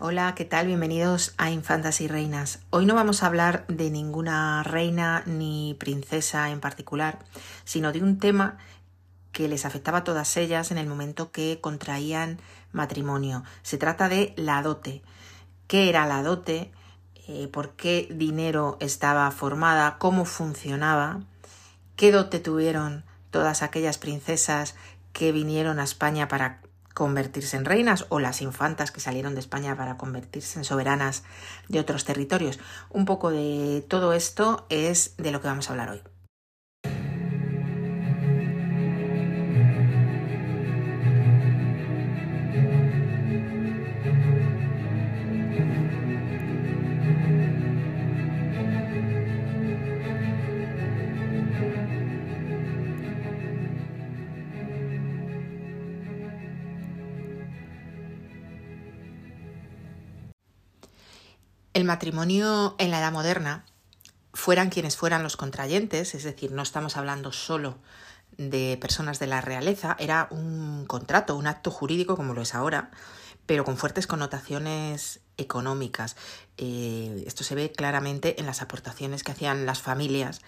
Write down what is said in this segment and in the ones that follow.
Hola, ¿qué tal? Bienvenidos a Infantas y Reinas. Hoy no vamos a hablar de ninguna reina ni princesa en particular, sino de un tema que les afectaba a todas ellas en el momento que contraían matrimonio. Se trata de la dote. ¿Qué era la dote? Eh, ¿Por qué dinero estaba formada? ¿Cómo funcionaba? ¿Qué dote tuvieron todas aquellas princesas que vinieron a España para convertirse en reinas o las infantas que salieron de España para convertirse en soberanas de otros territorios. Un poco de todo esto es de lo que vamos a hablar hoy. El matrimonio en la Edad Moderna, fueran quienes fueran los contrayentes, es decir, no estamos hablando solo de personas de la realeza, era un contrato, un acto jurídico como lo es ahora, pero con fuertes connotaciones económicas. Eh, esto se ve claramente en las aportaciones que hacían las familias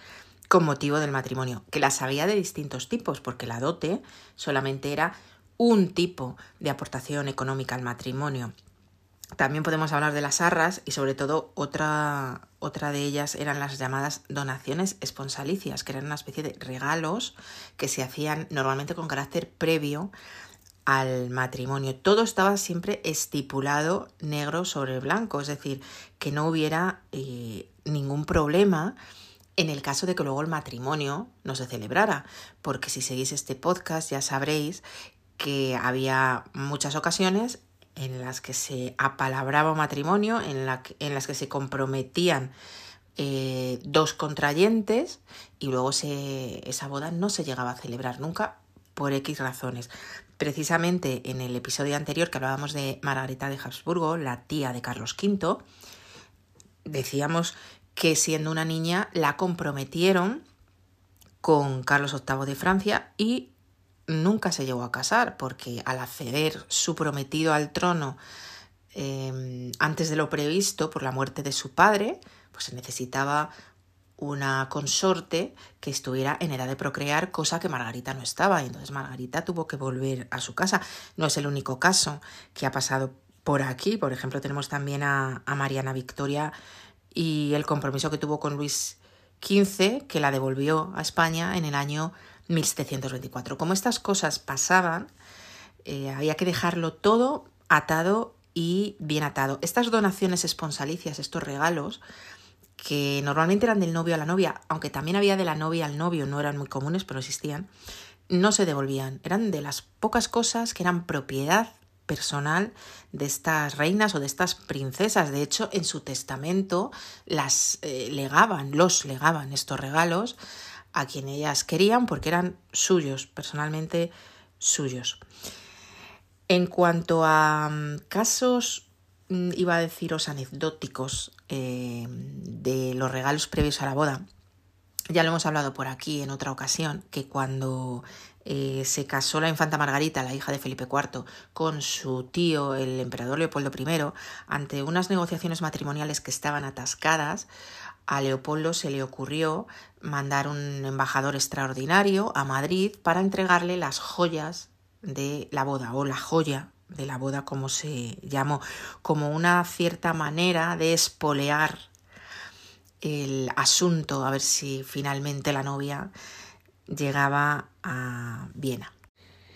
con motivo del matrimonio, que las había de distintos tipos, porque la dote solamente era un tipo de aportación económica al matrimonio. También podemos hablar de las arras y sobre todo otra, otra de ellas eran las llamadas donaciones esponsalicias, que eran una especie de regalos que se hacían normalmente con carácter previo al matrimonio. Todo estaba siempre estipulado negro sobre blanco, es decir, que no hubiera eh, ningún problema en el caso de que luego el matrimonio no se celebrara, porque si seguís este podcast ya sabréis que había muchas ocasiones en las que se apalabraba matrimonio, en, en las que se comprometían eh, dos contrayentes y luego esa boda no se llegaba a celebrar nunca por X razones. Precisamente en el episodio anterior que hablábamos de Margarita de Habsburgo, la tía de Carlos V, decíamos que siendo una niña la comprometieron con Carlos VIII de Francia y nunca se llegó a casar porque al acceder su prometido al trono em, antes de lo previsto por la muerte de su padre, pues se necesitaba una consorte que estuviera en edad de procrear, cosa que Margarita no estaba, y entonces Margarita tuvo que volver a su casa. No es el único caso que ha pasado por aquí, por ejemplo, tenemos también a, a Mariana Victoria y el compromiso que tuvo con Luis XV, que la devolvió a España en el año 1724. Como estas cosas pasaban, eh, había que dejarlo todo atado y bien atado. Estas donaciones esponsalicias, estos regalos, que normalmente eran del novio a la novia, aunque también había de la novia al novio, no eran muy comunes, pero existían, no se devolvían. Eran de las pocas cosas que eran propiedad personal de estas reinas o de estas princesas. De hecho, en su testamento las eh, legaban, los legaban estos regalos a quien ellas querían porque eran suyos, personalmente suyos. En cuanto a mm, casos, mm, iba a deciros anecdóticos eh, de los regalos previos a la boda, ya lo hemos hablado por aquí en otra ocasión, que cuando eh, se casó la infanta Margarita, la hija de Felipe IV, con su tío, el emperador Leopoldo I, ante unas negociaciones matrimoniales que estaban atascadas, a Leopoldo se le ocurrió mandar un embajador extraordinario a Madrid para entregarle las joyas de la boda o la joya de la boda como se llamó, como una cierta manera de espolear el asunto, a ver si finalmente la novia llegaba a Viena.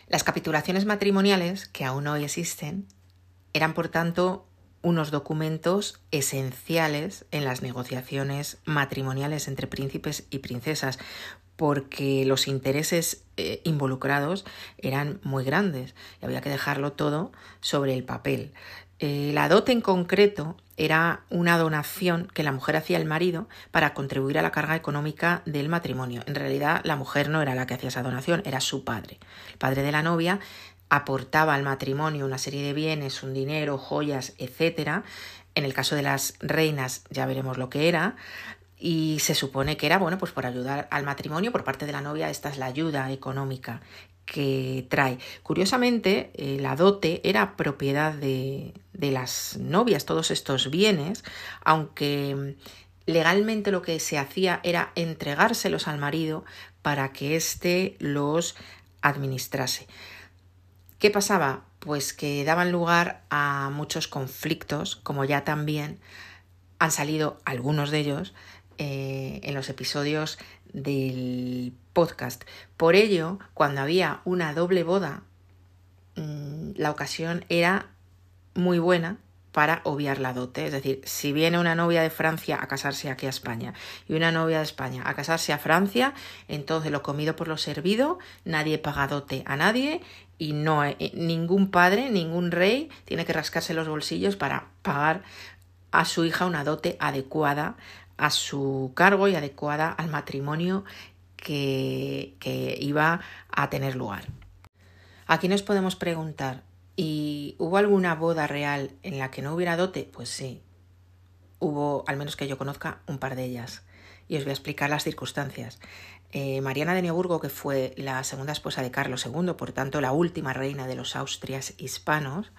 Las capitulaciones matrimoniales, que aún hoy existen, eran por tanto unos documentos esenciales en las negociaciones matrimoniales entre príncipes y princesas, porque los intereses eh, involucrados eran muy grandes y había que dejarlo todo sobre el papel. Eh, la dote en concreto era una donación que la mujer hacía al marido para contribuir a la carga económica del matrimonio. En realidad la mujer no era la que hacía esa donación, era su padre. El padre de la novia aportaba al matrimonio una serie de bienes, un dinero, joyas, etc. En el caso de las reinas ya veremos lo que era. Y se supone que era, bueno, pues por ayudar al matrimonio por parte de la novia, esta es la ayuda económica que trae. Curiosamente, eh, la dote era propiedad de, de las novias todos estos bienes, aunque legalmente lo que se hacía era entregárselos al marido para que éste los administrase. ¿Qué pasaba? Pues que daban lugar a muchos conflictos, como ya también han salido algunos de ellos eh, en los episodios del podcast. Por ello, cuando había una doble boda, mm, la ocasión era muy buena para obviar la dote. Es decir, si viene una novia de Francia a casarse aquí a España y una novia de España a casarse a Francia, entonces lo comido por lo servido, nadie paga dote a nadie y no ningún padre, ningún rey tiene que rascarse los bolsillos para pagar a su hija una dote adecuada a su cargo y adecuada al matrimonio que, que iba a tener lugar. Aquí nos podemos preguntar, ¿Y hubo alguna boda real en la que no hubiera dote? Pues sí. Hubo, al menos que yo conozca, un par de ellas. Y os voy a explicar las circunstancias. Eh, Mariana de Neuburgo, que fue la segunda esposa de Carlos II, por tanto la última reina de los Austrias hispanos,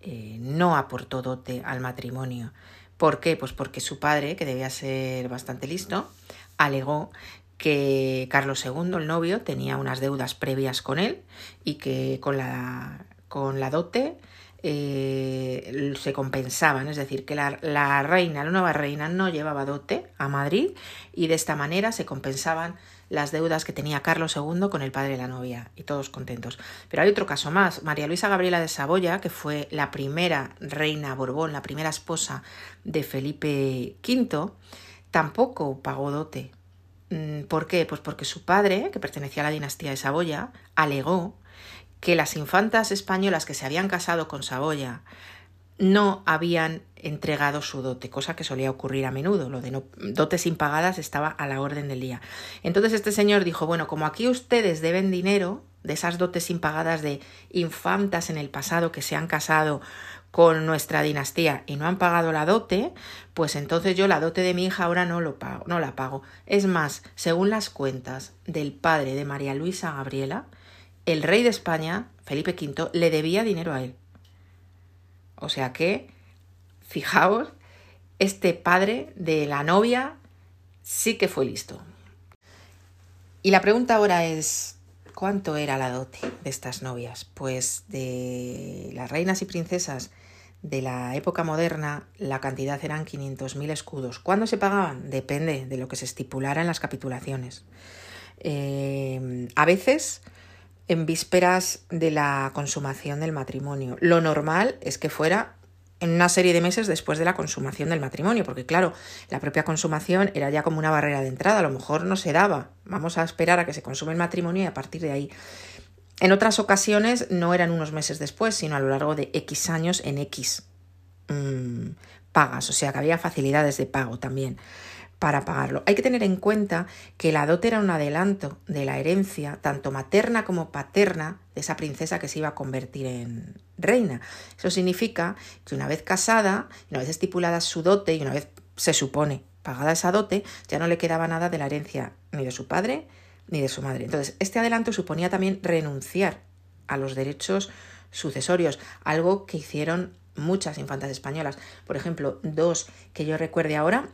eh, no aportó dote al matrimonio. ¿Por qué? Pues porque su padre, que debía ser bastante listo, alegó que Carlos II, el novio, tenía unas deudas previas con él y que con la con la dote eh, se compensaban, es decir, que la, la, reina, la nueva reina, no llevaba dote a Madrid y de esta manera se compensaban las deudas que tenía Carlos II con el padre de la novia y todos contentos. Pero hay otro caso más, María Luisa Gabriela de Saboya, que fue la primera reina Borbón, la primera esposa de Felipe V, tampoco pagó dote. Mm, ¿Por qué? Pues porque su padre, que pertenecía a la dinastía de Saboya, alegó que las infantas españolas que se habían casado con Saboya no habían entregado su dote, cosa que solía ocurrir a menudo. Lo de no, dotes impagadas estaba a la orden del día. Entonces este señor dijo, bueno, como aquí ustedes deben dinero de esas dotes impagadas de infantas en el pasado que se han casado con nuestra dinastía y no han pagado la dote, pues entonces yo la dote de mi hija ahora no, no la pago. Es más, según las cuentas del padre de María Luisa Gabriela, el rey de España, Felipe V, le debía dinero a él. O sea que, fijaos, este padre de la novia sí que fue listo. Y la pregunta ahora es, ¿cuánto era la dote de estas novias? Pues de las reinas y princesas de la época moderna, la cantidad eran 500.000 escudos. ¿Cuándo se pagaban? Depende de lo que se estipulara en las capitulaciones. Eh, a veces en vísperas de la consumación del matrimonio. Lo normal es que fuera en una serie de meses después de la consumación del matrimonio, porque claro, la propia consumación era ya como una barrera de entrada, a lo mejor no se daba. Vamos a esperar a que se consume el matrimonio y a partir de ahí. En otras ocasiones no eran unos meses después, sino a lo largo de X años en X mm, pagas, o sea que había facilidades de pago también para pagarlo. Hay que tener en cuenta que la dote era un adelanto de la herencia, tanto materna como paterna, de esa princesa que se iba a convertir en reina. Eso significa que una vez casada, una vez estipulada su dote y una vez se supone pagada esa dote, ya no le quedaba nada de la herencia ni de su padre ni de su madre. Entonces, este adelanto suponía también renunciar a los derechos sucesorios, algo que hicieron muchas infantas españolas. Por ejemplo, dos que yo recuerde ahora,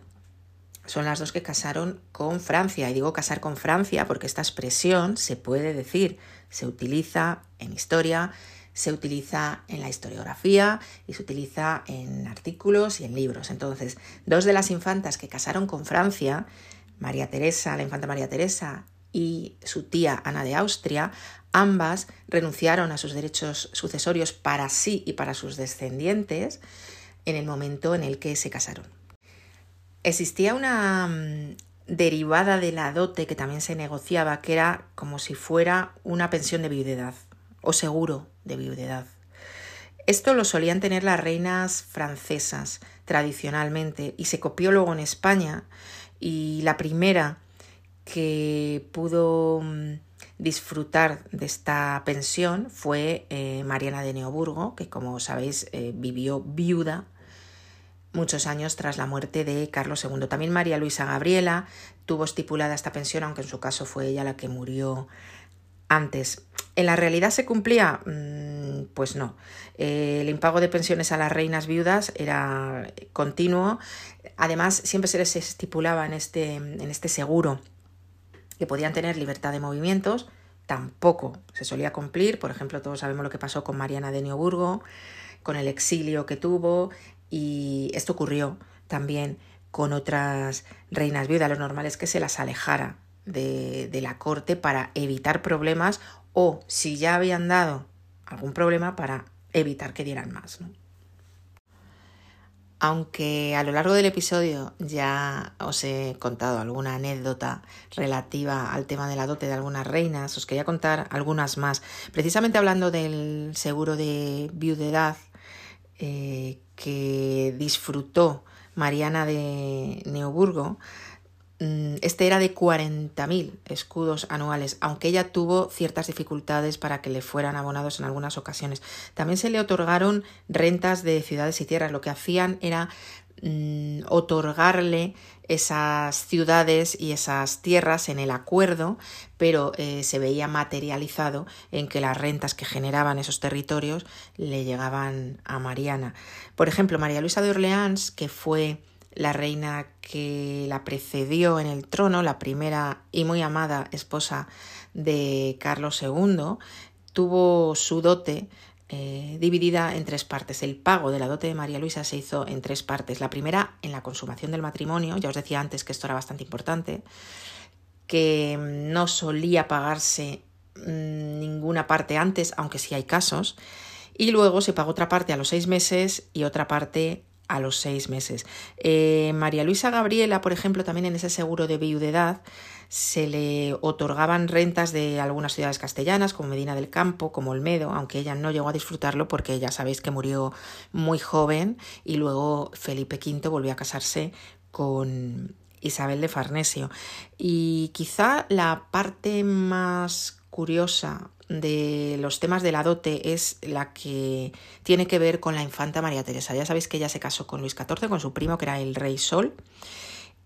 son las dos que casaron con Francia. Y digo casar con Francia porque esta expresión se puede decir, se utiliza en historia, se utiliza en la historiografía y se utiliza en artículos y en libros. Entonces, dos de las infantas que casaron con Francia, María Teresa, la infanta María Teresa y su tía Ana de Austria, ambas renunciaron a sus derechos sucesorios para sí y para sus descendientes en el momento en el que se casaron. Existía una mm, derivada de la dote que también se negociaba, que era como si fuera una pensión de viudedad o seguro de viudedad. Esto lo solían tener las reinas francesas tradicionalmente y se copió luego en España y la primera que pudo mm, disfrutar de esta pensión fue eh, Mariana de Neoburgo, que como sabéis eh, vivió viuda muchos años tras la muerte de Carlos II. También María Luisa Gabriela tuvo estipulada esta pensión, aunque en su caso fue ella la que murió antes. ¿En la realidad se cumplía? Mm, pues no. el impago de pensiones a las reinas viudas era continuo. Además, siempre se les estipulaba en este, en este seguro que podían tener libertad de movimientos. Tampoco se solía cumplir. Por ejemplo, todos sabemos lo que pasó con Mariana de Neoburgo, con el exilio que tuvo. Y esto ocurrió también con otras reinas viudas. Lo normal es que se las alejara de, de la corte para evitar problemas o si ya habían dado algún problema para evitar que dieran más. ¿no? Aunque a lo largo del episodio ya os he contado alguna anécdota relativa al tema de la dote de algunas reinas, os quería contar algunas más. Precisamente hablando del seguro de viudedad eh, que disfrutó Mariana de Neoburgo, Mm, este era de 40.000 escudos anuales, aunque ella tuvo ciertas dificultades para que le fueran abonados en algunas ocasiones. También se le otorgaron rentas de ciudades y tierras. Lo que hacían era mm, otorgarle esas ciudades y esas tierras en el acuerdo, pero eh, se veía materializado en que las rentas que generaban esos territorios le llegaban a Mariana. Por ejemplo, María Luisa de Orleans, que fue la reina que la precedió en el trono, la primera y muy amada esposa de Carlos II, tuvo su dote eh, dividida en tres partes. El pago de la dote de María Luisa se hizo en tres partes. La primera en la consumación del matrimonio, ya os decía antes que esto era bastante importante, que no solía pagarse mm, ninguna parte antes, aunque sí hay casos, y luego se pagó otra parte a los seis meses y otra parte a los seis meses. Eh, María Luisa Gabriela, por ejemplo, también en ese seguro de viudedad se le otorgaban rentas de algunas ciudades castellanas, como Medina del Campo, como Olmedo, aunque ella no llegó a disfrutarlo porque ya sabéis que murió muy joven y luego Felipe V volvió a casarse con Isabel de Farnesio. Y quizá la parte más curiosa de los temas de la dote es la que tiene que ver con la infanta María Teresa. Ya sabéis que ella se casó con Luis XIV, con su primo, que era el rey Sol,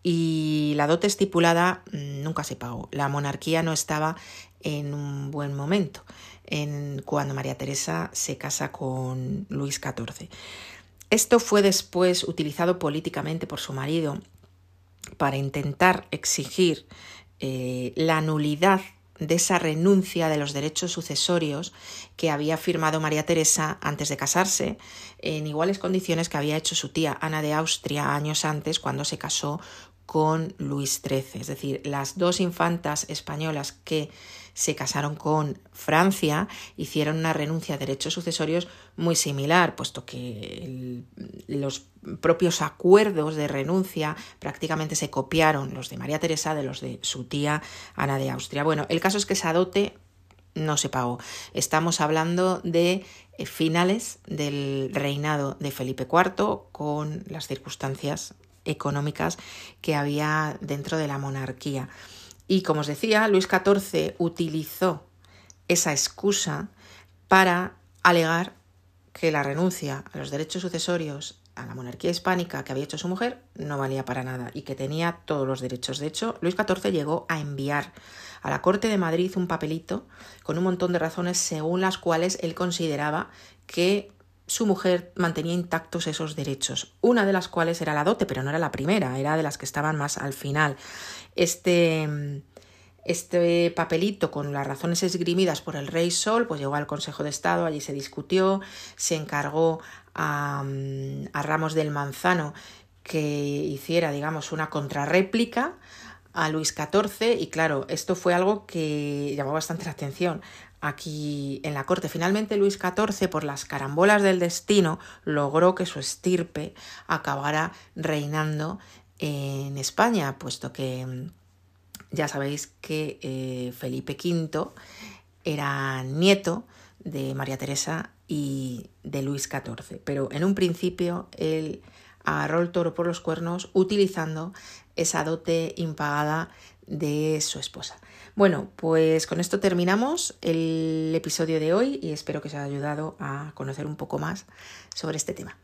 y la dote estipulada mm, nunca se pagó. La monarquía no estaba en un buen momento en cuando María Teresa se casa con Luis XIV. Esto fue después utilizado políticamente por su marido para intentar exigir eh, la nulidad de esa renuncia de los derechos sucesorios que había firmado María Teresa antes de casarse, en iguales condiciones que había hecho su tía Ana de Austria años antes cuando se casó con Luis XIII. Es decir, las dos infantas españolas que se casaron con Francia hicieron una renuncia a derechos sucesorios muy similar, puesto que los propios acuerdos de renuncia prácticamente se copiaron los de María Teresa de los de su tía Ana de Austria. Bueno, el caso es que esa dote no se pagó. Estamos hablando de eh, finales del reinado de Felipe IV con las circunstancias económicas que había dentro de la monarquía. Y como os decía, Luis XIV utilizó esa excusa para alegar que la renuncia a los derechos sucesorios a la monarquía hispánica que había hecho su mujer no valía para nada y que tenía todos los derechos. De hecho, Luis XIV llegó a enviar a la Corte de Madrid un papelito con un montón de razones según las cuales él consideraba que su mujer mantenía intactos esos derechos, una de las cuales era la dote, pero no era la primera, era de las que estaban más al final. Este, este papelito con las razones esgrimidas por el rey Sol, pues llegó al Consejo de Estado, allí se discutió, se encargó a, a Ramos del Manzano que hiciera, digamos, una contrarréplica a Luis XIV y claro, esto fue algo que llamó bastante la atención aquí en la corte. Finalmente Luis XIV, por las carambolas del destino, logró que su estirpe acabara reinando en España, puesto que mm, ya sabéis que eh, Felipe V era nieto de María Teresa y de Luis XIV, pero en un principio él agarró el toro por los cuernos utilizando esa dote impagada de su esposa. Bueno, pues con esto terminamos el episodio de hoy y espero que os haya ayudado a conocer un poco más sobre este tema.